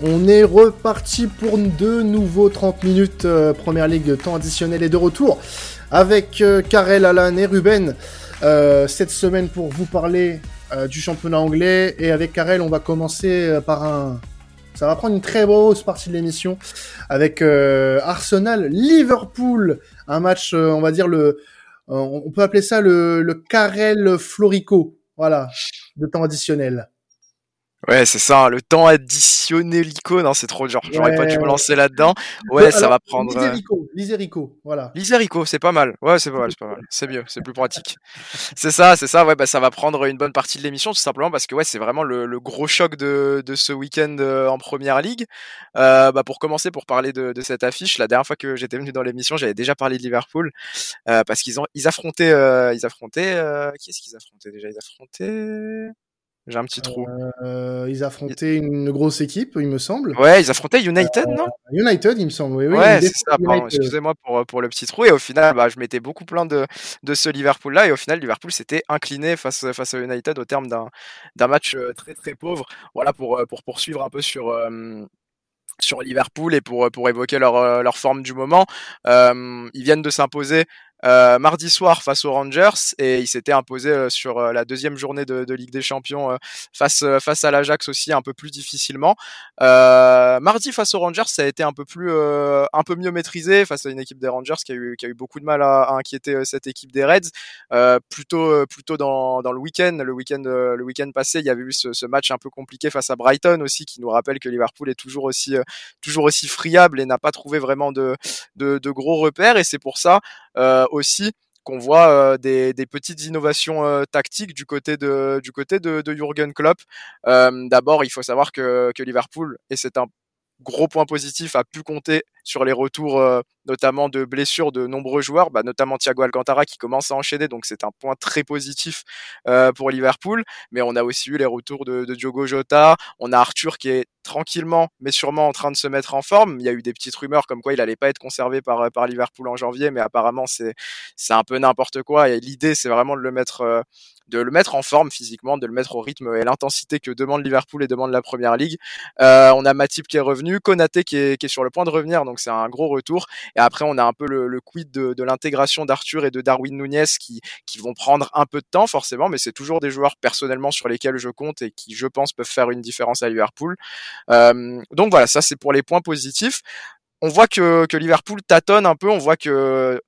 On est reparti pour de nouveaux 30 minutes euh, Première Ligue temps additionnel et de retour avec euh, Karel, Alan et Ruben. Euh, cette semaine pour vous parler du championnat anglais. Et avec Karel on va commencer par un ça va prendre une très grosse partie de l'émission avec Arsenal Liverpool. Un match on va dire le on peut appeler ça le, le Karel Florico. Voilà de temps additionnel. Ouais, c'est ça, hein, le temps additionné l'icône, non, c'est trop dur. J'aurais pas dû me lancer là-dedans. Ouais, ça va prendre. Euh, Liserico, Liserico, voilà. Liserico, c'est pas mal. Ouais, c'est pas mal, c'est pas mal. C'est mieux, c'est plus pratique. c'est ça, c'est ça. Ouais, bah ça va prendre une bonne partie de l'émission, tout simplement parce que ouais, c'est vraiment le, le, gros choc de, de ce week-end euh, en première ligue. Euh, bah pour commencer, pour parler de, de, cette affiche, la dernière fois que j'étais venu dans l'émission, j'avais déjà parlé de Liverpool euh, parce qu'ils ont, ils affrontaient, euh, ils affrontaient, qui est-ce qu'ils affrontaient déjà? Ils affrontaient. J'ai un petit trou. Euh, ils affrontaient une grosse équipe, il me semble. Ouais, ils affrontaient United, non? Euh, United, il me semble. Oui, oui, ouais, c'est ça. Excusez-moi pour, pour le petit trou. Et au final, bah, je m'étais beaucoup plaint de, de ce Liverpool-là. Et au final, Liverpool s'était incliné face, face à United au terme d'un match euh, très très pauvre. Voilà, pour, pour poursuivre un peu sur. sur Liverpool et pour, pour évoquer leur, leur forme du moment. ils viennent de s'imposer euh, mardi soir face aux Rangers et il s'était imposé euh, sur euh, la deuxième journée de, de Ligue des Champions face face à l'Ajax aussi un peu plus difficilement. mardi face aux Rangers, ça a été un peu plus un peu mieux maîtrisé face à une équipe des Rangers qui a eu qui a eu beaucoup de mal à, à inquiéter cette équipe des Reds. plutôt plutôt dans, dans le week-end, le week-end le week-end passé, il y avait eu ce, ce, match un peu compliqué face à Brighton aussi qui nous rappelle que Liverpool est toujours aussi toujours aussi friable et n'a pas trouvé vraiment de, de, de gros repères et c'est pour ça euh, aussi qu'on voit euh, des, petites innovations euh, tactiques du côté de du côté de, de Jurgen Klopp. D'abord, il faut savoir que, que Liverpool et c'est un gros point positif a pu compter sur les retours euh, notamment de blessures de nombreux joueurs, bah, notamment Thiago Alcantara qui commence à enchaîner, donc c'est un point très positif euh, pour Liverpool. Mais on a aussi eu les retours de, Diogo Jota, on a Arthur qui est tranquillement mais sûrement en train de se mettre en forme. Il y a eu des petites rumeurs comme quoi il allait pas être conservé par, par Liverpool en janvier, mais apparemment c'est c'est un peu n'importe quoi. Et l'idée c'est vraiment de le mettre euh, de le mettre en forme physiquement, de le mettre au rythme et l'intensité que demande Liverpool et demande la Première Ligue. Euh, on a Matip qui est revenu, Konaté qui est, qui est sur le point de revenir, donc c'est un gros retour. Et après, on a un peu le, le quid de, de l'intégration d'Arthur et de Darwin Nunez qui, qui vont prendre un peu de temps forcément, mais c'est toujours des joueurs personnellement sur lesquels je compte et qui, je pense, peuvent faire une différence à Liverpool. Euh, donc voilà, ça c'est pour les points positifs on voit que, que Liverpool tâtonne un peu, on voit que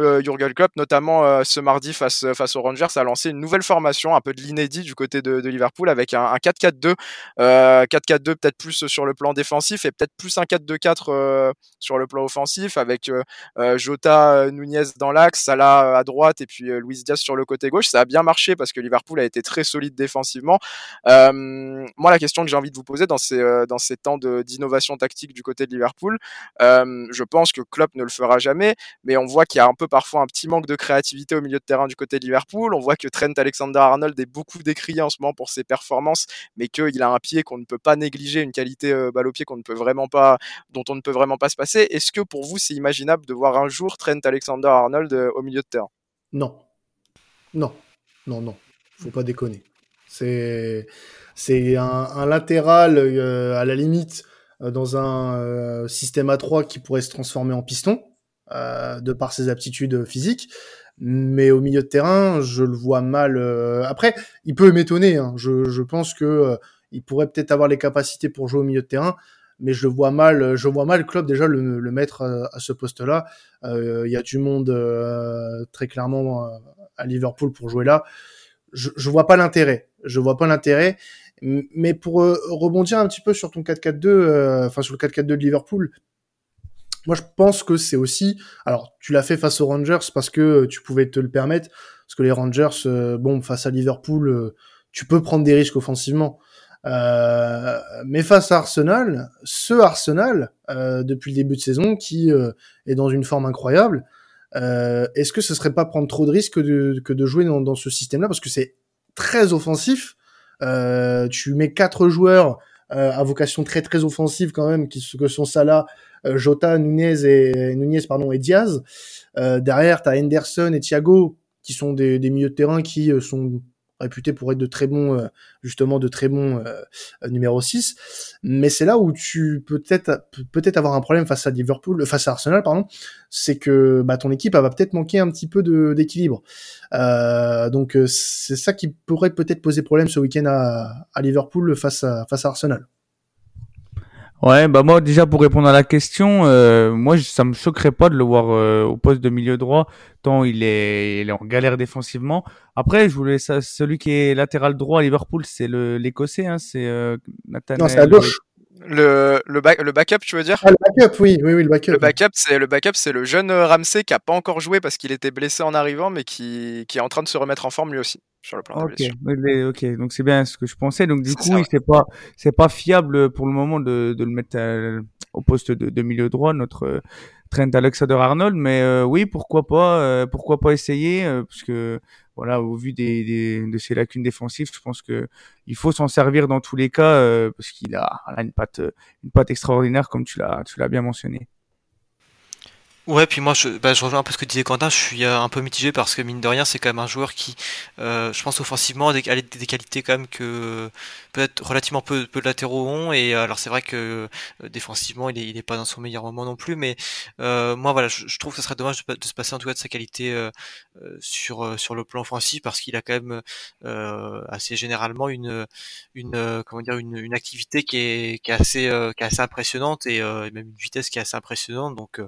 euh, Jurgen Klopp, notamment euh, ce mardi face, face aux Rangers, a lancé une nouvelle formation, un peu de l'inédit du côté de, Liverpool, avec un, 4-4-2, 4-4-2 peut-être plus sur le plan défensif et peut-être plus un 4-2-4 euh, sur le plan offensif, avec euh, Jota, Nunez dans l'axe, Salah à droite et puis Luis Diaz sur le côté gauche. Ça a bien marché parce que Liverpool a été très solide défensivement. moi, la question que j'ai envie de vous poser dans ces, dans ces temps d'innovation tactique du côté de Liverpool, je pense que Klopp ne le fera jamais, mais on voit qu'il y a un peu parfois un petit manque de créativité au milieu de terrain du côté de Liverpool. On voit que Trent Alexander-Arnold est beaucoup décrié en ce moment pour ses performances, mais qu'il a un pied qu'on ne peut pas négliger, une qualité euh, balle au pied qu'on ne peut vraiment pas, dont on ne peut vraiment pas se passer. Est-ce que pour vous c'est imaginable de voir un jour Trent Alexander-Arnold euh, au milieu de terrain? Non, non, non, non, faut pas déconner. C'est c'est un, latéral euh, à la limite dans un système à 3 qui pourrait se transformer en piston. Euh, de par ses aptitudes physiques. Mais au milieu de terrain, je le vois mal. Euh, après, il peut m'étonner. Hein. Je, je, pense que euh, il pourrait peut-être avoir les capacités pour jouer au milieu de terrain, mais je le vois mal. Je vois mal club déjà le, le mettre à, ce poste-là. Il y a du monde très clairement à Liverpool pour jouer là. Je, je vois pas l'intérêt. Je vois pas l'intérêt. Mais pour rebondir un petit peu sur ton 4-4-2, enfin sur le 4-4-2 de Liverpool, moi, je pense que c'est aussi. Alors, tu l'as fait face aux Rangers parce que tu pouvais te le permettre, parce que les Rangers, euh, bon, face à Liverpool, euh, tu peux prendre des risques offensivement. Euh, mais face à Arsenal, ce Arsenal, depuis le début de saison, qui est dans une forme incroyable, est-ce que ce serait pas prendre trop de risques de, que de jouer dans, dans ce système-là? Parce que c'est très offensif. tu mets quatre joueurs à vocation très très offensive quand même, que sont Salah, euh, Jota, Nunez et Nunez pardon et Diaz. Euh, derrière, tu as Henderson et Thiago qui sont des, des, milieux de terrain qui euh, sont réputés pour être de très bons, justement, de très bons numéro 6. Mais c'est là où tu peux peut-être peut-être avoir un problème face à Liverpool, face à Arsenal, pardon. C'est que bah, ton équipe va peut-être manquer un petit peu d'équilibre. donc c'est ça qui pourrait peut-être poser problème ce week-end à, à Liverpool face à face à Arsenal. Ouais, bah moi déjà pour répondre à la question, euh, moi ça me choquerait pas de le voir euh, au poste de milieu droit tant il est, il est en galère défensivement. Après, je voulais ça, celui qui est latéral droit à Liverpool, c'est le l'écossais, hein, c'est euh, Nathaniel. Non, c'est à gauche. Le, le, le, backup, tu veux dire? Ah, Le backup, oui, oui, oui, le backup. Le backup, c'est le backup, c'est le jeune Ramsey qui a pas encore joué parce qu'il était blessé en arrivant, mais qui, qui est en train de se remettre en forme lui aussi sur le plan Ok, ok, donc c'est bien ce que je pensais. Donc du coup, c'est pas c'est pas fiable pour le moment de, de le mettre au poste de, de, milieu droit notre euh, Trent Alexander-Arnold, mais euh, oui, pourquoi pas, euh, pourquoi pas essayer, parce que voilà, au vu des, de ses lacunes défensives, je pense que il faut s'en servir dans tous les cas parce qu'il a, a, une patte une patte extraordinaire comme tu l'as tu l'as bien mentionné. Ouais, puis moi, je, bah, je rejoins un peu ce que disait Quentin. Je suis euh, un peu mitigé parce que mine de rien, c'est quand même un joueur qui, euh, je pense offensivement, a des, des, qualités quand même que peut-être relativement peu, peu de latéraux ont. Et alors c'est vrai que euh, défensivement, il est, il est pas dans son meilleur moment non plus. Mais moi, voilà, je, trouve que ce serait dommage de, se passer en tout cas de sa qualité sur sur le plan offensif parce qu'il a quand même assez généralement une une comment dire une, une activité qui est, qui est assez qui est assez impressionnante et même une vitesse qui est assez impressionnante. Donc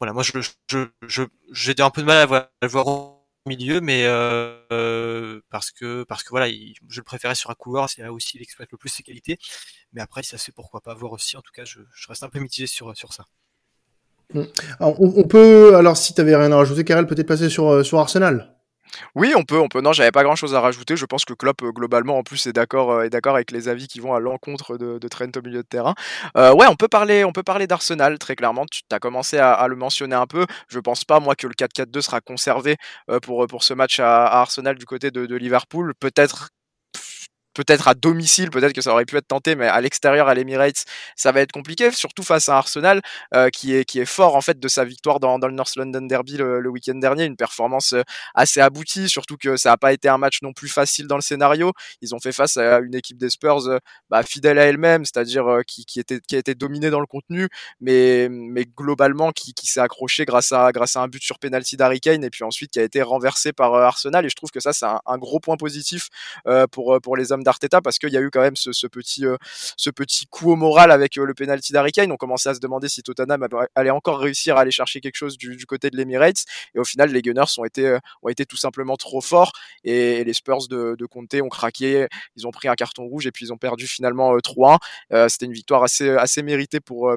voilà, moi je je j'ai un peu de mal à, le voir au milieu, mais euh, parce que parce que voilà, je le préférais sur un couloir, c'est là aussi il exploite le plus ses qualités. Mais après, ça c'est pourquoi pas voir aussi. En tout cas, je, reste un peu mitigé sur sur ça. Mmh. on, peut, alors si tu avais rien à rajouter, Karel, peut-être passer sur, euh, sur Arsenal. Oui, on peut, on peut. Non, j'avais pas grand-chose à rajouter. Je pense que Klopp euh, globalement en plus est d'accord, euh, est d'accord avec les avis qui vont à l'encontre de, Trent au milieu de terrain. Euh, ouais, on peut parler, on peut parler d'Arsenal très clairement. Tu as commencé à, le mentionner un peu. Je pense pas moi que le 4-4-2 sera conservé pour ce match à, Arsenal du côté de Liverpool. Peut-être peut-être à domicile, peut-être que ça aurait pu être tenté, mais à l'extérieur, à l'Emirates, ça va être compliqué, surtout face à Arsenal, euh, qui, est, qui est fort en fait de sa victoire dans, dans le North London Derby le, week-end dernier, une performance euh, assez aboutie, surtout que ça n'a pas été un match non plus facile dans le scénario. Ils ont fait face à une équipe des Spurs euh, bah, fidèle à elle-même, c'est-à-dire qui, qui, était, qui a été dominée dans le contenu, mais, mais globalement qui, qui s'est accroché grâce à, grâce à un but sur penalty d'Harry Kane et puis ensuite qui a été renversé par Arsenal. Et je trouve que ça, c'est un, un, gros point positif pour, pour les hommes d'Arteta parce qu'il y a eu quand même ce, petit, euh, ce petit coup au moral avec euh, le penalty d'Harry Kane. On commençait à se demander si Tottenham allait encore réussir à aller chercher quelque chose du, côté de l'Emirates. Et au final, les Gunners ont été, euh, ont été tout simplement trop forts et, les Spurs de, de Conte ont craqué. Ils ont pris un carton rouge et puis ils ont perdu finalement 3-1. C'était une victoire assez, assez méritée pour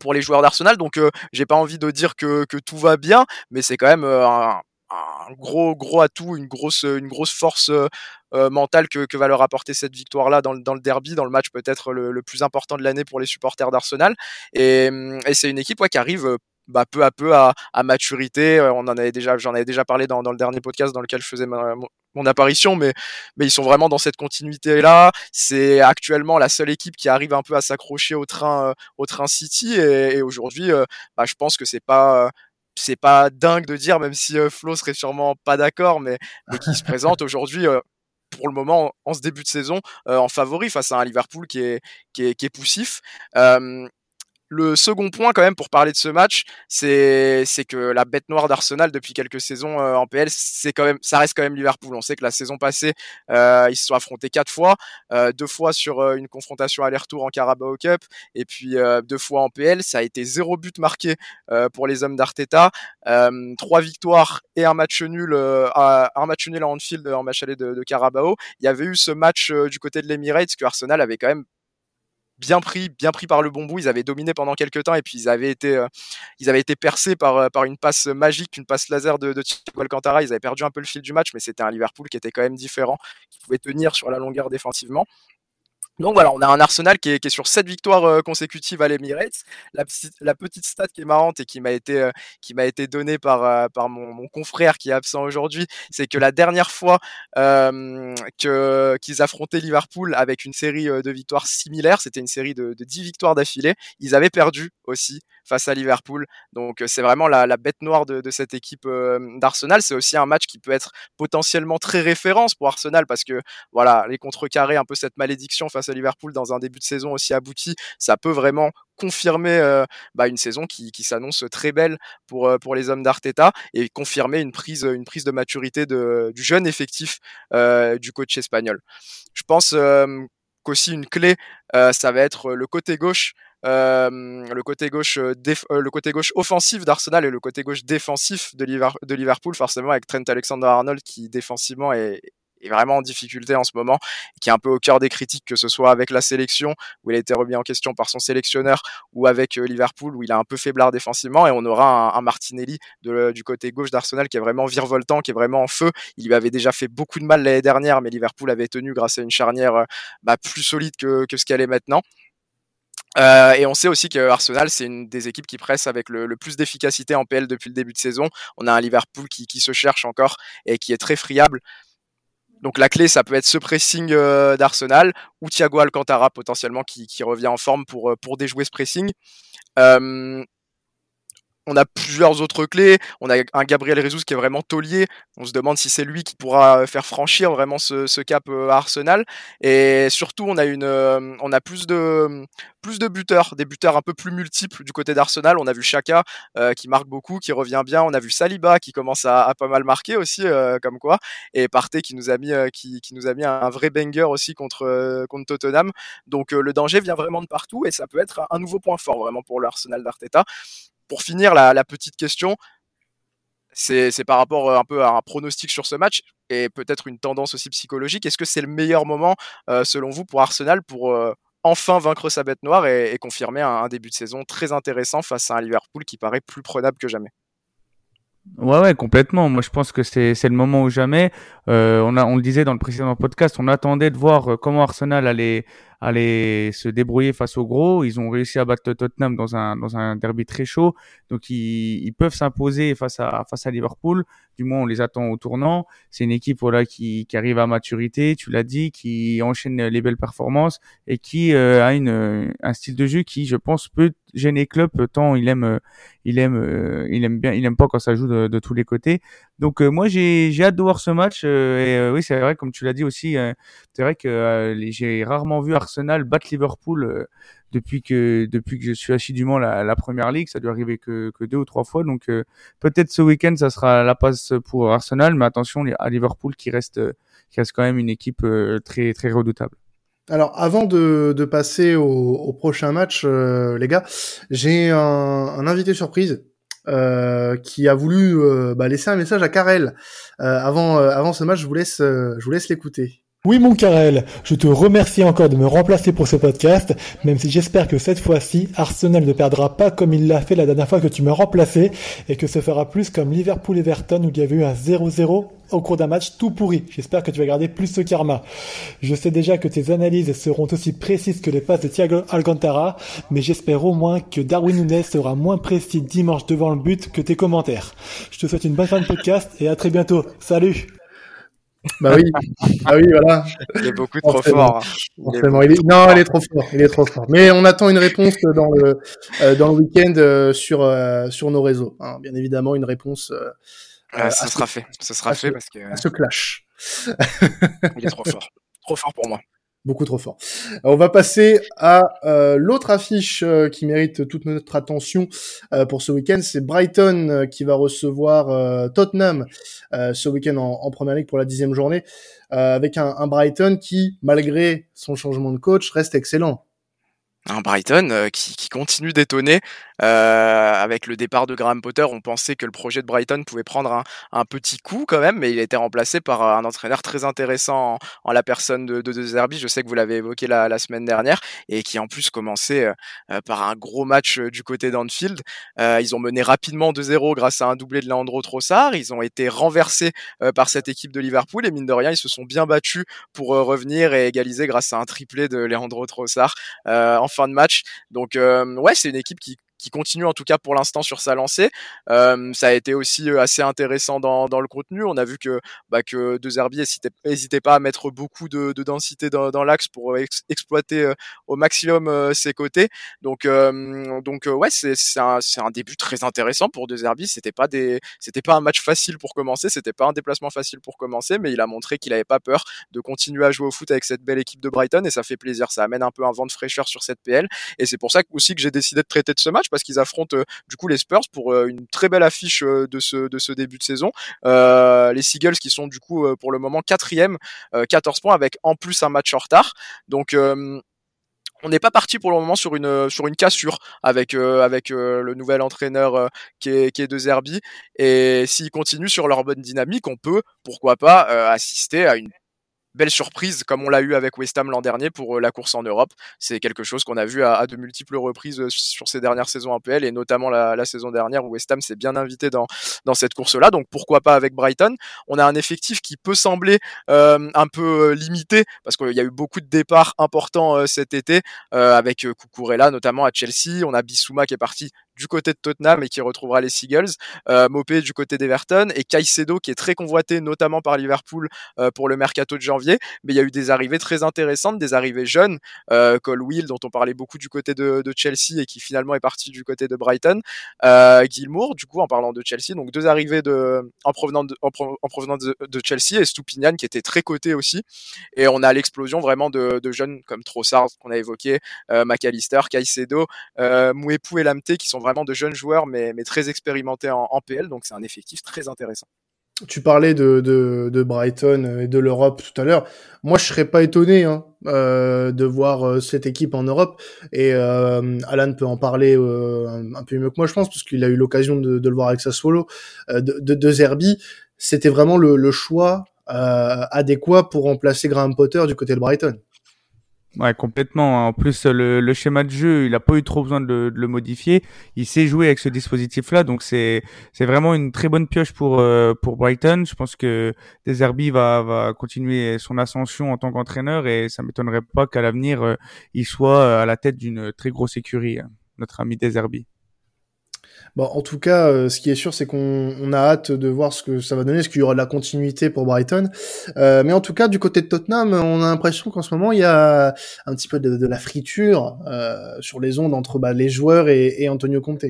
pour les joueurs d'Arsenal. Donc j'ai pas envie de dire que, que, tout va bien, mais c'est quand même un, un gros gros atout, une grosse une grosse force euh, euh, mentale que, va leur apporter cette victoire là dans le, dans le derby, dans le match peut-être le, plus important de l'année pour les supporters d'Arsenal. Et, c'est une équipe ouais, qui arrive euh, bah, peu à peu à, maturité. On en avait déjà, j'en avais déjà parlé dans, dans, le dernier podcast dans lequel je faisais mon apparition, mais, mais ils sont vraiment dans cette continuité là. C'est actuellement la seule équipe qui arrive un peu à s'accrocher au train, au train City, et, et aujourd'hui, bah, je pense que c'est pas c'est pas dingue de dire, même si euh, Flo serait sûrement pas d'accord, mais, mais qui se présente aujourd'hui euh, pour le moment en ce début de saison euh, en favori face à un Liverpool qui est, qui est, qui est poussif. Le second point, quand même, pour parler de ce match, c'est que la bête noire d'Arsenal depuis quelques saisons euh, en PL, c'est quand même, ça reste quand même Liverpool. On sait que la saison passée, euh, ils se sont affrontés quatre fois, euh, deux fois sur euh, une confrontation aller-retour en Carabao Cup, et puis euh, deux fois en PL. Ça a été zéro but marqué pour les hommes d'Arteta, trois victoires et un match nul, un match nul à Anfield en match aller de, de Carabao. Il y avait eu ce match du côté de l'Emirates que Arsenal avait quand même bien pris, bien pris par le bon bout. Ils avaient dominé pendant quelques temps et puis ils avaient été, euh, ils avaient été percés par, euh, par une passe magique, une passe laser de, de Thiago Alcantara. Ils avaient perdu un peu le fil du match, mais c'était un Liverpool qui était quand même différent, qui pouvait tenir sur la longueur défensivement. Donc voilà, on a un Arsenal qui est, sur sept victoires euh, consécutives à l'Emirates. La, petite stat qui est marrante et qui m'a été, euh, été donnée par, euh, mon, confrère qui est absent aujourd'hui, c'est que la dernière fois qu'ils affrontaient Liverpool avec une série de victoires similaires, c'était une série de, de 10 victoires d'affilée, ils avaient perdu aussi face à Liverpool. Donc c'est vraiment la, bête noire de, de cette équipe d'Arsenal. C'est aussi un match qui peut être potentiellement très référence pour Arsenal parce que voilà, les contrecarrer un peu cette malédiction face à Liverpool dans un début de saison aussi abouti, ça peut vraiment confirmer euh, bah, une saison qui, s'annonce très belle pour, euh, pour les hommes d'Arteta et confirmer une prise, une prise de maturité du jeune effectif euh, du coach espagnol. Je pense qu'aussi une clé, ça va être le côté gauche. le côté gauche le côté gauche offensif d'Arsenal et le côté gauche défensif de, de Liverpool forcément avec Trent Alexander-Arnold qui défensivement est, est vraiment en difficulté en ce moment, qui est un peu au cœur des critiques, que ce soit avec la sélection, où il a été remis en question par son sélectionneur, ou avec euh, Liverpool, où il a un peu faiblard défensivement, et on aura un, Martinelli de, du côté gauche d'Arsenal qui est vraiment virevoltant, qui est vraiment en feu. Il lui avait déjà fait beaucoup de mal l'année dernière, mais Liverpool avait tenu grâce à une charnière euh, bah, plus solide que, que ce qu'elle est maintenant. Euh, et on sait aussi que Arsenal, c'est une des équipes qui presse avec le, plus d'efficacité en PL depuis le début de saison. On a un Liverpool qui, se cherche encore et qui est très friable. Donc la clé, ça peut être ce pressing euh, d'Arsenal ou Thiago Alcantara potentiellement qui, revient en forme pour, euh, pour déjouer ce pressing. Euh, on a plusieurs autres clés. On a un Gabriel Jesus qui est vraiment taulier. On se demande si c'est lui qui pourra faire franchir vraiment ce, cap euh, à Arsenal. Et surtout, on a une, euh, on a plus de, plus de buteurs, des buteurs un peu plus multiples du côté d'Arsenal. On a vu Chaka euh, qui marque beaucoup, qui revient bien. On a vu Saliba qui commence à, pas mal marquer aussi, comme quoi. Et Partey qui nous a mis, qui, nous a mis un vrai banger aussi contre Tottenham. Donc le danger vient vraiment de partout et ça peut être un nouveau point fort vraiment pour l'Arsenal d'Arteta pour finir, la, petite question, c'est par rapport euh, un peu à un pronostic sur ce match et peut-être une tendance aussi psychologique. Est-ce que c'est le meilleur moment, euh, selon vous, pour Arsenal pour euh, enfin vaincre sa bête noire et, confirmer un, début de saison très intéressant face à un Liverpool qui paraît plus prenable que jamais? Ouais, ouais, complètement. Moi, je pense que c'est le moment ou jamais. on le disait dans le précédent podcast, on attendait de voir comment Arsenal allait aller se débrouiller face aux gros. Ils ont réussi à battre Tottenham dans un, dans un derby très chaud. Donc, ils, ils peuvent s'imposer face à, face à Liverpool. Du moins, on les attend au tournant. C'est une équipe voilà, qui, qui arrive à maturité, tu l'as dit, qui enchaîne les belles performances et qui euh, a une, un style de jeu qui, je pense, peut gêner Klopp tant il aime, il aime, euh, il aime bien, il aime pas quand ça joue de, tous les côtés. Donc euh, moi j'ai j'ai hâte de voir ce match et oui c'est vrai comme tu l'as dit aussi c'est vrai que j'ai rarement vu Arsenal battre Liverpool depuis que depuis que je suis assidûment la, la première ligue ça doit arriver que, deux ou trois fois donc peut-être ce week-end ça sera la passe pour Arsenal mais attention à Liverpool qui reste qui reste quand même une équipe très très redoutable. Alors, avant de, de passer au, prochain match, les gars, j'ai un, un, invité surprise euh, qui a voulu euh, bah, laisser un message à Karel. Euh, avant, avant ce match, je vous laisse, je vous laisse l'écouter. Oui mon Karel, je te remercie encore de me remplacer pour ce podcast, même si j'espère que cette fois-ci, Arsenal ne perdra pas comme il l'a fait la dernière fois que tu m'as remplacé, et que ce fera plus comme Liverpool-Everton où il y avait eu un 0-0 au cours d'un match tout pourri. J'espère que tu vas garder plus ce karma. Je sais déjà que tes analyses seront aussi précises que les passes de Thiago Alcantara, mais j'espère au moins que Darwin Nunes sera moins précis dimanche devant le but que tes commentaires. Je te souhaite une bonne fin de podcast et à très bientôt. Salut bah oui, ah oui, voilà. Il est beaucoup trop fort. Il est... Non, il est trop fort. Il est trop fort. Mais on attend une réponse dans le euh, dans le week-end euh, sur euh, sur nos réseaux. Hein. Bien évidemment, une réponse. ça sera fait. Ça sera fait parce que. À ce clash. il est trop fort. Trop fort pour moi beaucoup trop fort. On va passer à euh, l'autre affiche euh, qui mérite toute notre attention euh, pour ce week-end. C'est Brighton qui va recevoir Tottenham ce week-end en, Première Ligue pour la dixième journée, avec un, un, Brighton qui, malgré son changement de coach, reste excellent. Un Brighton qui, qui, continue d'étonner avec le départ de Graham Potter, on pensait que le projet de Brighton pouvait prendre un, petit coup quand même, mais il a été remplacé par un entraîneur très intéressant en, la personne de, de. Je sais que vous l'avez évoqué la, semaine dernière et qui en plus commençait par un gros match du côté d'Anfield. ils ont mené rapidement 2-0 grâce à un doublé de Leandro Trossard. Ils ont été renversés par cette équipe de Liverpool et mine de rien, ils se sont bien battus pour revenir et égaliser grâce à un triplé de Leandro Trossard en fin de match. Donc ouais, c'est une équipe qui qui continue en tout cas pour l'instant sur sa lancée. Euh, ça a été aussi euh, assez intéressant dans, dans le contenu. On a vu que, bah, que De Zerbi n'hésitait pas à mettre beaucoup de, de densité dans, dans l'axe pour exploiter euh, au maximum euh, ses côtés. Donc, donc ouais, c'est un, un, début très intéressant pour De Zerbi. C'était pas des, c'était pas un match facile pour commencer, c'était pas un déplacement facile pour commencer, mais il a montré qu'il avait pas peur de continuer à jouer au foot avec cette belle équipe de Brighton et ça fait plaisir. Ça amène un peu un vent de fraîcheur sur cette PL et c'est pour ça aussi que j'ai décidé de traiter de ce match parce qu'ils affrontent euh, du coup les Spurs pour euh, une très belle affiche euh, de ce de ce début de saison. les Seagulls qui sont du coup pour le moment quatrième, 14 points avec en plus un match en retard. Donc on n'est pas parti pour le moment sur une sur une cassure avec avec le nouvel entraîneur qui est qui est de Zerbi et s'ils continuent sur leur bonne dynamique, on peut pourquoi pas assister à une belle surprise comme on l'a eu avec West Ham l'an dernier pour euh, la course en Europe. C'est quelque chose qu'on a vu à, de multiples reprises euh, sur ces dernières saisons APL et notamment la, saison dernière où West Ham s'est bien invité dans, cette course-là. Donc pourquoi pas avec Brighton? On a un effectif qui peut sembler euh, un peu limité parce qu'il y a eu beaucoup de départs importants cet été avec Cucurella notamment à Chelsea. On a Bissouma qui est parti du côté de Tottenham et qui retrouvera les Seagulls, euh, Mopé du côté d'Everton et Caicedo qui est très convoité notamment par Liverpool euh, pour le mercato de janvier. Mais il y a eu des arrivées très intéressantes, des arrivées jeunes, euh, Will dont on parlait beaucoup du côté de, Chelsea et qui finalement est parti du côté de Brighton, euh, Gilmour du coup en parlant de Chelsea, donc deux arrivées de en provenant de, en, provenance de, Chelsea et Stupinian qui était très coté aussi. Et on a l'explosion vraiment de, jeunes comme Trossard qu'on a évoqué, McAllister, Caicedo, Mouepou et Lamté qui sont vraiment de jeunes joueurs, mais, très expérimentés en, PL. Donc c'est un effectif très intéressant. Tu parlais de, Brighton et de l'Europe tout à l'heure. Moi, je serais pas étonné hein, euh, de voir euh, cette équipe en Europe. Et euh, Alan peut en parler un, peu mieux que moi, je pense, parce qu'il a eu l'occasion de, le voir avec sa solo. de, de, Zerbi, c'était vraiment le choix adéquat pour remplacer Graham Potter du côté de Brighton. Ouais, complètement. En plus, le, le, schéma de jeu, il a pas eu trop besoin de, le modifier. Il sait jouer avec ce dispositif-là, donc c'est c'est vraiment une très bonne pioche pour euh, pour Brighton. Je pense que Deserbi va va continuer son ascension en tant qu'entraîneur et ça m'étonnerait pas qu'à l'avenir euh, il soit à la tête d'une très grosse écurie, hein, notre ami Deserbi. Bon, en tout cas, euh, ce qui est sûr, c'est qu'on a hâte de voir ce que ça va donner, est-ce qu'il y aura de la continuité pour Brighton. Euh, mais en tout cas, du côté de Tottenham, on a l'impression qu'en ce moment, il y a un petit peu de, la friture euh, sur les ondes entre bah, les joueurs et, et Antonio Conte.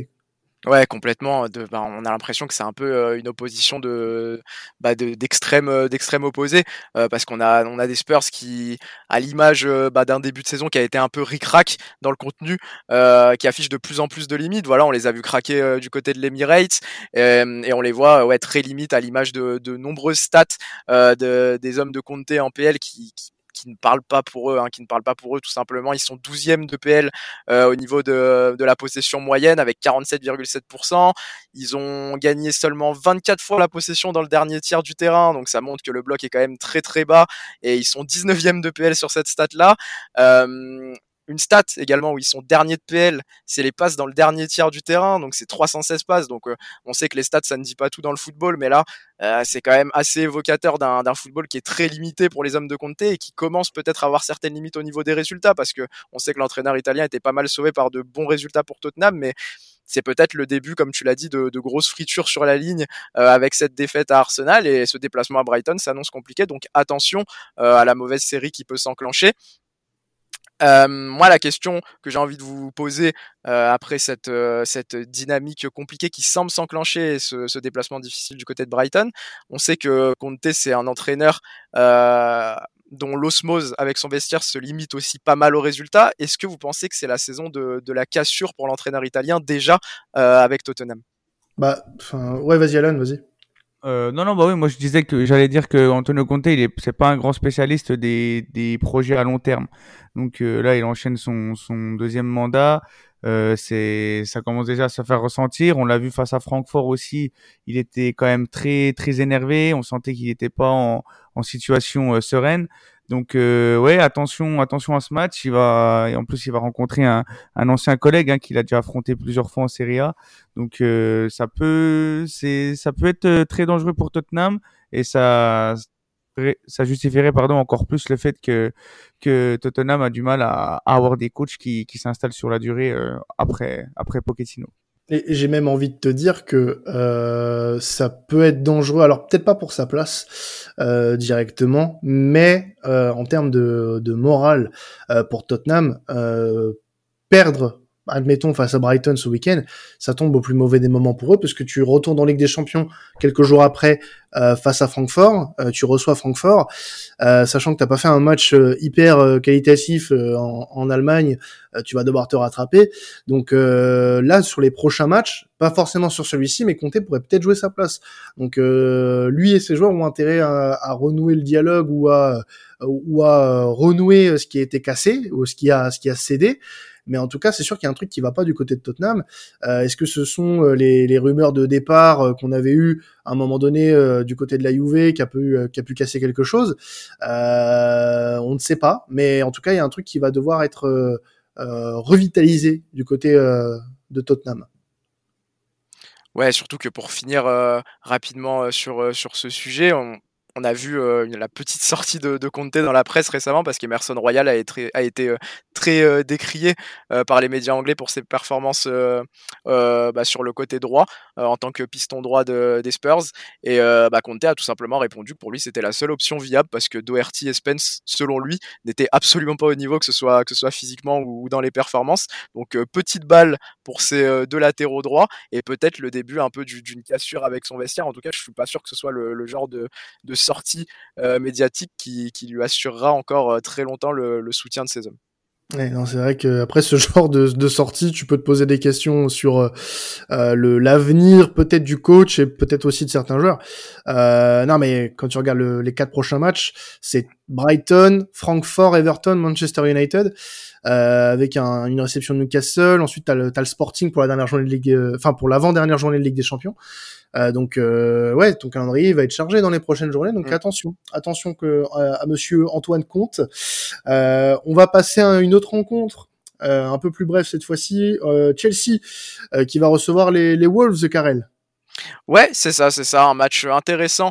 Ouais, complètement. De, bah, on a l'impression que c'est un peu euh, une opposition de bah, d'extrême euh, d'extrême opposé euh, parce qu'on a on a des Spurs qui, à l'image bah, d'un début de saison qui a été un peu ric-rac dans le contenu, qui affiche de plus en plus de limites. Voilà, on les a vu craquer du côté de l'Emirates et, on les voit ouais très limites à l'image de, de nombreuses stats de, des hommes de Conte en PL qui, qui qui ne parlent pas pour eux, hein, qui ne parlent pas pour eux tout simplement. Ils sont 12e de PL euh, au niveau de, de, la possession moyenne avec 47,7%. Ils ont gagné seulement 24 fois la possession dans le dernier tiers du terrain, donc ça montre que le bloc est quand même très très bas et ils sont 19e de PL sur cette stat là. Euh, une stat également où ils sont derniers de PL, c'est les passes dans le dernier tiers du terrain, donc c'est 316 passes. Donc euh, on sait que les stats ça ne dit pas tout dans le football, mais là euh, c'est quand même assez évocateur d'un football qui est très limité pour les hommes de Conte et qui commence peut-être à avoir certaines limites au niveau des résultats parce que on sait que l'entraîneur italien était pas mal sauvé par de bons résultats pour Tottenham, mais c'est peut-être le début, comme tu l'as dit, de, grosses fritures sur la ligne euh, avec cette défaite à Arsenal et ce déplacement à Brighton s'annonce compliqué. Donc attention à la mauvaise série qui peut s'enclencher. Euh, moi, la question que j'ai envie de vous poser euh, après cette, euh, cette dynamique compliquée qui semble s'enclencher, ce, ce, déplacement difficile du côté de Brighton, on sait que Conte, c'est un entraîneur dont l'osmose avec son vestiaire se limite aussi pas mal aux résultats. Est-ce que vous pensez que c'est la saison de, de la cassure pour l'entraîneur italien déjà avec Tottenham? Bah, ouais, vas-y Alan, vas-y. Euh, non, non, bah oui, moi je disais que j'allais dire que Antonio Conte, il est, c'est pas un grand spécialiste des, des projets à long terme. Donc euh, là, il enchaîne son, son deuxième mandat. Euh, c'est, ça commence déjà à se faire ressentir. On l'a vu face à Francfort aussi. Il était quand même très, très énervé. On sentait qu'il n'était pas en, en situation euh, sereine. Donc euh, ouais, attention, attention à ce match. Il va, et en plus, il va rencontrer un, ancien collègue hein, qu'il a déjà affronté plusieurs fois en Serie A. Donc euh, ça peut, c'est, ça peut être euh, très dangereux pour Tottenham et ça, ça justifierait pardon encore plus le fait que que Tottenham a du mal à, à avoir des coachs qui, qui s'installent sur la durée euh, après après Pochettino. Et j'ai même envie de te dire que euh, ça peut être dangereux. Alors peut-être pas pour sa place euh, directement, mais euh, en termes de, morale pour Tottenham, perdre admettons face à Brighton ce week-end, ça tombe au plus mauvais des moments pour eux parce que tu retournes en Ligue des Champions quelques jours après euh, face à Francfort, euh, tu reçois Francfort, euh, sachant que t'as pas fait un match euh, hyper euh, qualitatif euh, en, en, Allemagne, tu vas devoir te rattraper. Donc là sur les prochains matchs, pas forcément sur celui-ci, mais Conte pourrait peut-être jouer sa place. Donc lui et ses joueurs ont intérêt à, à renouer le dialogue ou à ou à renouer ce qui a été cassé ou ce qui a ce qui a cédé. Mais en tout cas, c'est sûr qu'il y a un truc qui va pas du côté de Tottenham. Euh, Est-ce que ce sont euh, les, rumeurs de départ euh, qu'on avait eu à un moment donné du côté de la Juve qui a pu casser quelque chose? On ne sait pas. Mais en tout cas, il y a un truc qui va devoir être revitalisé du côté de Tottenham. Ouais, surtout que pour finir rapidement sur, ce sujet, on, a vu la petite sortie de, de, Conte dans la presse récemment parce qu'Emerson Royal a été, très euh, décrié par les médias anglais pour ses performances bah, sur le côté droit en tant que piston droit de, des Spurs. Et bah, Conte a tout simplement répondu que pour lui c'était la seule option viable parce que Doherty et Spence, selon lui, n'étaient absolument pas au niveau, que ce soit, que ce soit physiquement ou dans les performances. Donc petite balle pour ces deux latéraux droits et peut-être le début un peu d'une cassure avec son vestiaire. En tout cas, je suis pas sûr que ce soit le, genre de, sortie euh, médiatique qui, lui assurera encore euh, très longtemps le, soutien de ses hommes. Ouais, c'est vrai que après ce genre de, de, sortie, tu peux te poser des questions sur euh, le l'avenir peut-être du coach et peut-être aussi de certains joueurs. Euh, non, mais quand tu regardes le, les quatre prochains matchs, c'est Brighton, Francfort, Everton, Manchester United, euh, avec un, une réception de Newcastle. Ensuite, t'as le, as le Sporting pour la dernière journée de Ligue, enfin pour l'avant dernière journée de Ligue des Champions. Euh, donc euh, ouais, ton calendrier va être chargé dans les prochaines journées. Donc mmh. attention, attention que euh, à Monsieur Antoine Comte. on va passer à une autre rencontre. un peu plus bref cette fois-ci, Chelsea qui va recevoir les, les Wolves de Carrel. Ouais, c'est ça, c'est ça, un match intéressant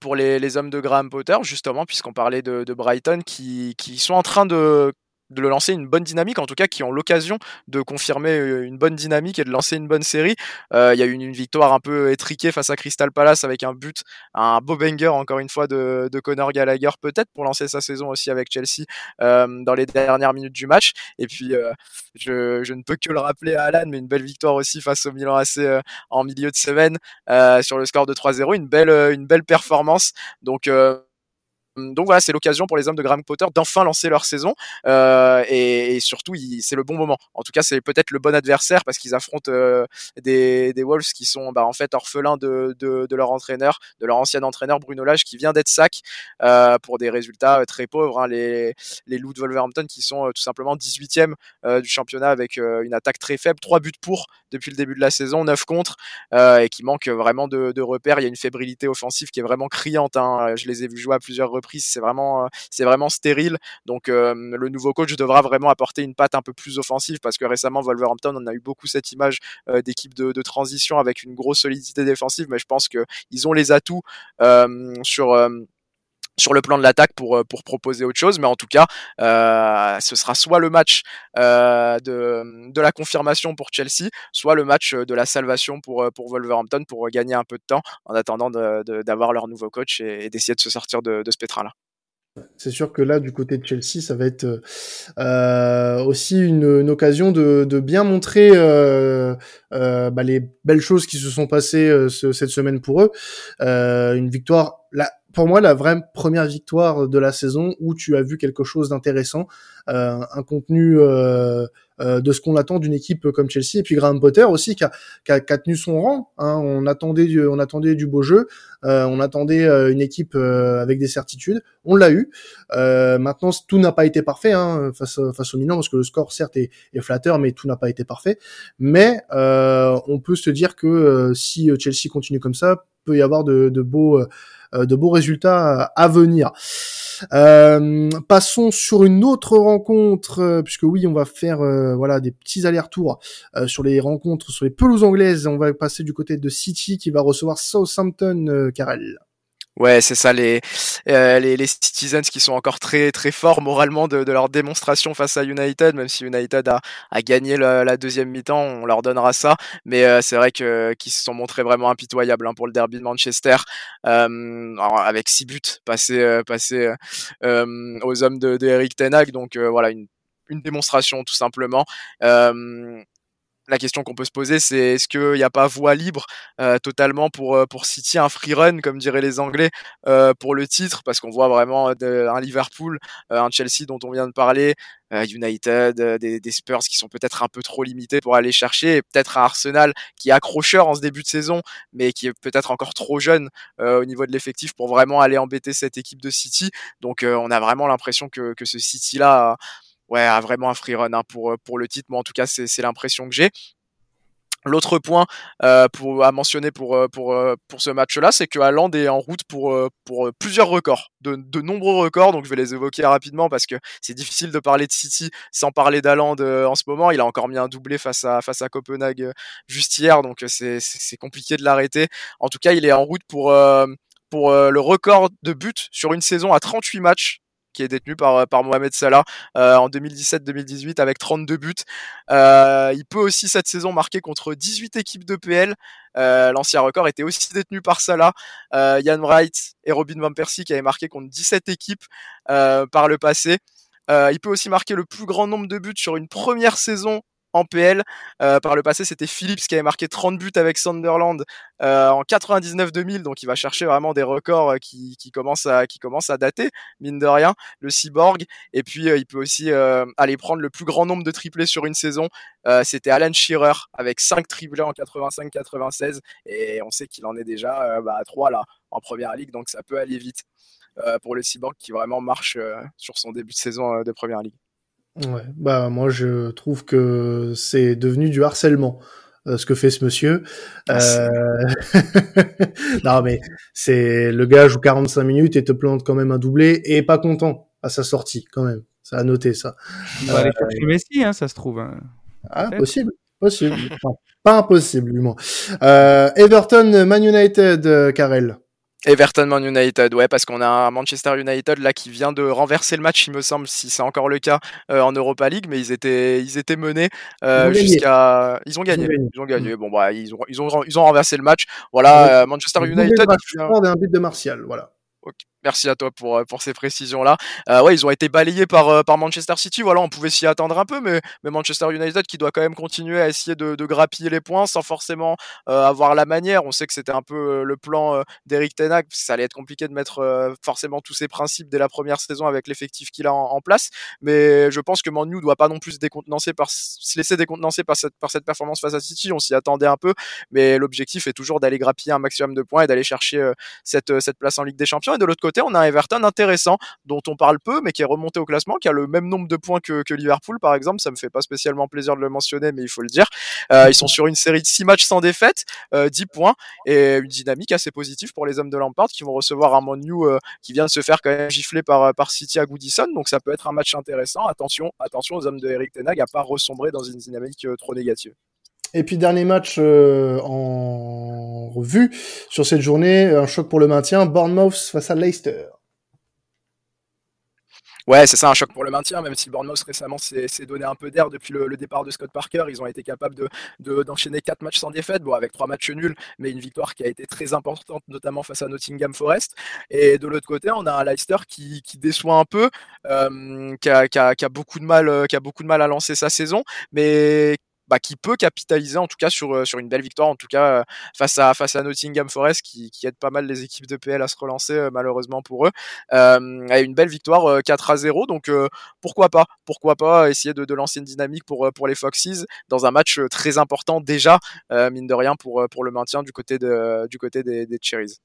pour les, hommes de Graham Potter, justement, puisqu'on parlait de, Brighton, qui sont en train de de le lancer une bonne dynamique, en tout cas qui ont l'occasion de confirmer euh, une bonne dynamique et de lancer une bonne série. Euh, il y a eu une, victoire un peu étriquée face à Crystal Palace avec un but, un beau banger encore une fois de, de Conor Gallagher peut-être pour lancer sa saison aussi avec Chelsea euh, dans les dernières minutes du match. Et puis euh, je, je, ne peux que le rappeler à Alan, mais une belle victoire aussi face au Milan AC euh, en milieu de semaine sur le score de 3-0, une belle une belle performance. Donc donc voilà, c'est l'occasion pour les hommes de Graham Potter d'enfin lancer leur saison euh, et, surtout c'est le bon moment. En tout cas, c'est peut-être le bon adversaire parce qu'ils affrontent euh, des, Wolves qui sont bah, en fait orphelins de, leur entraîneur, de leur ancien entraîneur Bruno Lage qui vient d'être sac euh, pour des résultats très pauvres. Hein, les, les Loups de Wolverhampton qui sont tout simplement 18e euh, du championnat avec une attaque très faible, trois buts pour depuis le début de la saison, 9 contre et qui manque vraiment de, de, repères. Il y a une fébrilité offensive qui est vraiment criante. Hein. Je les ai vus jouer à plusieurs reprises c'est vraiment, euh, c'est vraiment stérile. Donc le nouveau coach devra vraiment apporter une patte un peu plus offensive parce que récemment Wolverhampton on a eu beaucoup cette image d'équipe de, de, transition avec une grosse solidité défensive, mais je pense que ils ont les atouts sur sur le plan de l'attaque pour, pour proposer autre chose. Mais en tout cas, euh, ce sera soit le match euh, de, de la confirmation pour Chelsea, soit le match de la salvation pour, pour Wolverhampton pour gagner un peu de temps en attendant d'avoir leur nouveau coach et, d'essayer de se sortir de, ce pétrin-là. C'est sûr que là, du côté de Chelsea, ça va être euh, aussi une, occasion de, de bien montrer euh, euh, bah, les belles choses qui se sont passées ce, cette semaine pour eux. une victoire, là, pour moi la vraie première victoire de la saison où tu as vu quelque chose d'intéressant, euh, un contenu euh, euh, de ce qu'on attend d'une équipe comme Chelsea et puis Graham Potter aussi qui a, qui a, qui a tenu son rang. Hein. On attendait du, on attendait du beau jeu, euh, on attendait euh, une équipe avec des certitudes. On l'a eu. maintenant tout n'a pas été parfait hein, face face au Milan parce que le score certes est, est flatteur mais tout n'a pas été parfait. Mais on peut se dire que si Chelsea continue comme ça, peut y avoir de, de beaux de beaux résultats à venir. Euh, passons sur une autre rencontre, euh, puisque oui, on va faire euh, voilà des petits allers-retours sur les rencontres, sur les pelouses anglaises. On va passer du côté de City qui va recevoir Southampton, Karel. Ouais, c'est ça, les, euh, les, les Citizens qui sont encore très très forts moralement de, de, leur démonstration face à United, même si United a, a gagné la, deuxième mi-temps, on leur donnera ça. Mais euh, c'est vrai que qu'ils se sont montrés vraiment impitoyables hein, pour le derby de Manchester, euh, avec six buts passés, euh, passés euh, aux hommes de, de Eric Ten Hag. Donc voilà, une, une démonstration tout simplement. Euh, la question qu'on peut se poser, c'est est-ce qu'il n'y a pas voie libre euh, totalement pour, euh, pour City, un free run, comme diraient les Anglais, euh, pour le titre, parce qu'on voit vraiment un Liverpool, un Chelsea dont on vient de parler, United, des, Spurs qui sont peut-être un peu trop limités pour aller chercher, et peut-être un Arsenal qui est accrocheur en ce début de saison, mais qui est peut-être encore trop jeune au niveau de l'effectif pour vraiment aller embêter cette équipe de City. Donc on a vraiment l'impression que, que ce City-là ouais, a vraiment un free run hein, pour, pour le titre. Moi, en tout cas, c'est l'impression que j'ai. L'autre point euh, pour, à mentionner pour, euh, pour, euh, pour ce match-là, c'est que Haaland est en route pour, euh, pour plusieurs records, de, de, nombreux records, donc je vais les évoquer rapidement parce que c'est difficile de parler de City sans parler d'Haaland en ce moment. Il a encore mis un doublé face à, face à Copenhague juste hier, donc c'est compliqué de l'arrêter. En tout cas, il est en route pour, pour le record de buts sur une saison à 38 matchs qui est détenu par, par Mohamed Salah euh, en 2017-2018 avec 32 buts. Euh, il peut aussi cette saison marquer contre 18 équipes de PL. Euh, L'ancien record était aussi détenu par Salah, euh, Ian Wright et Robin Van Persie qui avaient marqué contre 17 équipes euh, par le passé. Euh, il peut aussi marquer le plus grand nombre de buts sur une première saison en PL. Euh, par le passé, c'était Phillips qui avait marqué 30 buts avec Sunderland euh, en 99-2000, donc il va chercher vraiment des records euh, qui, commencent à, dater, mine de rien, le Cyborg. Et puis, il peut aussi aller prendre le plus grand nombre de triplés sur une saison. c'était Alan Shearer avec 5 triplés en 85-96, et on sait qu'il en est déjà bah, à 3 là, en Première Ligue, donc ça peut aller vite. pour le Cyborg qui vraiment marche sur son début de saison de Première Ligue. Ouais, bah moi je trouve que c'est devenu du harcèlement euh, ce que fait ce monsieur. Ah, euh... non mais c'est le gars joue 45 minutes et te plante quand même un doublé et pas content à sa sortie quand même. Ça a noté ça. On va aller euh, chercher Messi, hein, ça se trouve. Hein. Ah possible, possible. enfin, pas impossible du moins. Euh, Everton, Man United, Karel. Everton Man United, ouais, parce qu'on a un Manchester United là qui vient de renverser le match, il me semble, si c'est encore le cas euh, en Europa League, mais ils étaient, ils étaient menés euh, jusqu'à, ils ont gagné, ils ont gagné. Bon bah ils ont, ils ont, ils ont renversé le match. Voilà, euh, Manchester United. Un but de Martial, voilà. Merci à toi pour, euh, pour ces précisions-là. Euh, ouais, ils ont été balayés par, euh, par Manchester City. Voilà, on pouvait s'y attendre un peu, mais, mais Manchester United qui doit quand même continuer à essayer de, grappiller les points sans forcément euh, avoir la manière. On sait que c'était un peu le plan d'Eric Ten Hag, ça allait être compliqué de mettre forcément tous ses principes dès la première saison avec l'effectif qu'il a en, place. Mais je pense que Manu doit pas non plus se se laisser décontenancer par cette, par cette performance face à City. On s'y attendait un peu, mais l'objectif est toujours d'aller grappiller un maximum de points et d'aller chercher cette, cette place en Ligue des Champions. Et de l'autre côté, on a un Everton intéressant dont on parle peu, mais qui est remonté au classement, qui a le même nombre de points que, Liverpool, par exemple. Ça me fait pas spécialement plaisir de le mentionner, mais il faut le dire. Euh, ils sont sur une série de 6 matchs sans défaite, euh, 10 points, et une dynamique assez positive pour les hommes de Lampard qui vont recevoir un Man euh, qui vient de se faire quand même gifler par, par City à Goodison. Donc ça peut être un match intéressant. Attention, attention aux hommes de Eric Tenag à pas ressombrer dans une dynamique euh, trop négative. Et puis dernier match euh, en revue sur cette journée, un choc pour le maintien, Bournemouth face à Leicester. Ouais, c'est ça, un choc pour le maintien, même si Bournemouth récemment s'est donné un peu d'air depuis le, départ de Scott Parker. Ils ont été capables d'enchaîner de, quatre matchs sans défaite, bon, avec trois matchs nuls, mais une victoire qui a été très importante, notamment face à Nottingham Forest. Et de l'autre côté, on a un Leicester qui, déçoit un peu, euh, qui, a, qui, a, qui, a, beaucoup de mal, qui a beaucoup de mal à lancer sa saison, mais bah, qui peut capitaliser en tout cas sur, sur une belle victoire, en tout cas face, à, face à Nottingham Forest qui, qui aide pas mal les équipes de PL à se relancer malheureusement pour eux. une belle victoire 4 à 0, donc pourquoi pas Pourquoi pas essayer de, de lancer une dynamique pour, pour les Foxes dans un match très important déjà, mine de rien, pour, pour le maintien du côté, de, du côté des, des Cherries.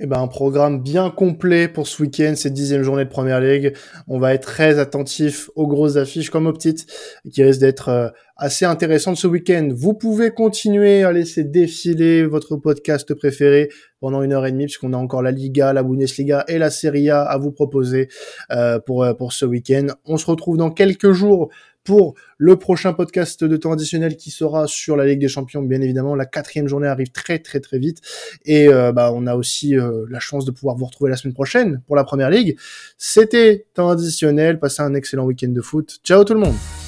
Eh ben, un programme bien complet pour ce week-end, cette dixième journée de Première Ligue. On va être très attentif aux grosses affiches comme aux petites, qui risquent d'être euh, assez intéressantes ce week-end. Vous pouvez continuer à laisser défiler votre podcast préféré pendant une heure et demie, puisqu'on a encore la Liga, la Bundesliga et la Serie A à vous proposer euh, pour, euh, pour ce week-end. On se retrouve dans quelques jours pour le prochain podcast de temps additionnel qui sera sur la Ligue des Champions. Bien évidemment, la quatrième journée arrive très très très vite et euh, bah, on a aussi euh, la chance de pouvoir vous retrouver la semaine prochaine pour la Première Ligue. C'était temps additionnel. Passez un excellent week-end de foot. Ciao tout le monde.